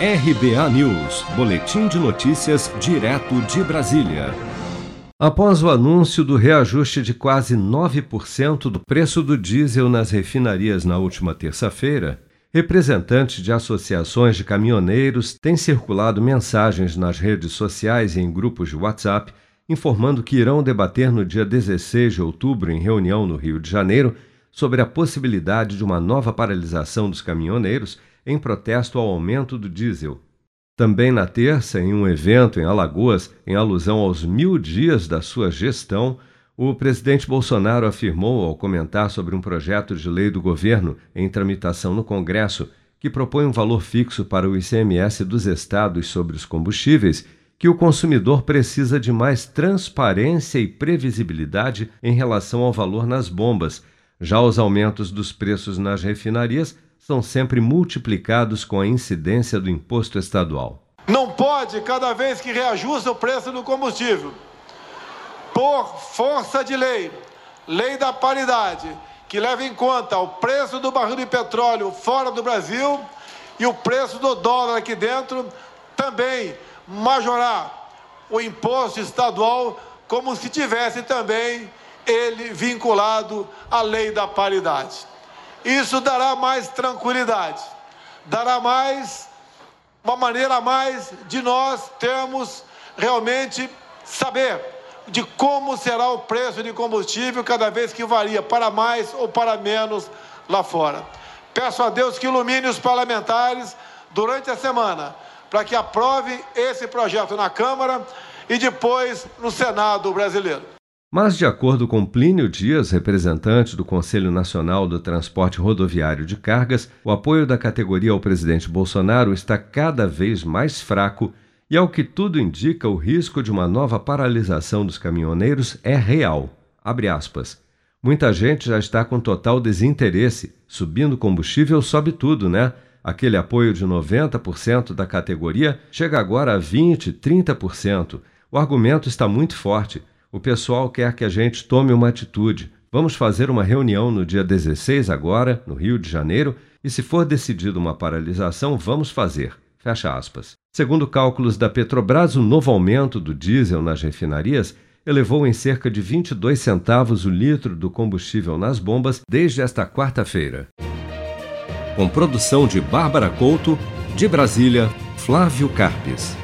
RBA News, Boletim de Notícias, direto de Brasília. Após o anúncio do reajuste de quase 9% do preço do diesel nas refinarias na última terça-feira, representantes de associações de caminhoneiros têm circulado mensagens nas redes sociais e em grupos de WhatsApp informando que irão debater no dia 16 de outubro, em reunião no Rio de Janeiro, sobre a possibilidade de uma nova paralisação dos caminhoneiros em protesto ao aumento do diesel. Também na terça, em um evento em Alagoas, em alusão aos mil dias da sua gestão, o presidente Bolsonaro afirmou, ao comentar sobre um projeto de lei do governo em tramitação no Congresso, que propõe um valor fixo para o ICMS dos estados sobre os combustíveis, que o consumidor precisa de mais transparência e previsibilidade em relação ao valor nas bombas. Já os aumentos dos preços nas refinarias são sempre multiplicados com a incidência do imposto estadual. Não pode, cada vez que reajusta o preço do combustível, por força de lei, lei da paridade, que leva em conta o preço do barril de petróleo fora do Brasil e o preço do dólar aqui dentro, também majorar o imposto estadual como se tivesse também ele vinculado à lei da paridade. Isso dará mais tranquilidade, dará mais, uma maneira a mais de nós termos realmente saber de como será o preço de combustível cada vez que varia para mais ou para menos lá fora. Peço a Deus que ilumine os parlamentares durante a semana para que aprove esse projeto na Câmara e depois no Senado brasileiro. Mas, de acordo com Plínio Dias, representante do Conselho Nacional do Transporte Rodoviário de Cargas, o apoio da categoria ao presidente Bolsonaro está cada vez mais fraco e, ao que tudo indica, o risco de uma nova paralisação dos caminhoneiros é real. Muita gente já está com total desinteresse. Subindo combustível, sobe tudo, né? Aquele apoio de 90% da categoria chega agora a 20%, 30%. O argumento está muito forte. O pessoal quer que a gente tome uma atitude. Vamos fazer uma reunião no dia 16 agora, no Rio de Janeiro, e se for decidida uma paralisação, vamos fazer. Fecha aspas. Segundo cálculos da Petrobras, o novo aumento do diesel nas refinarias elevou em cerca de 22 centavos o litro do combustível nas bombas desde esta quarta-feira. Com produção de Bárbara Couto, de Brasília, Flávio Carpes.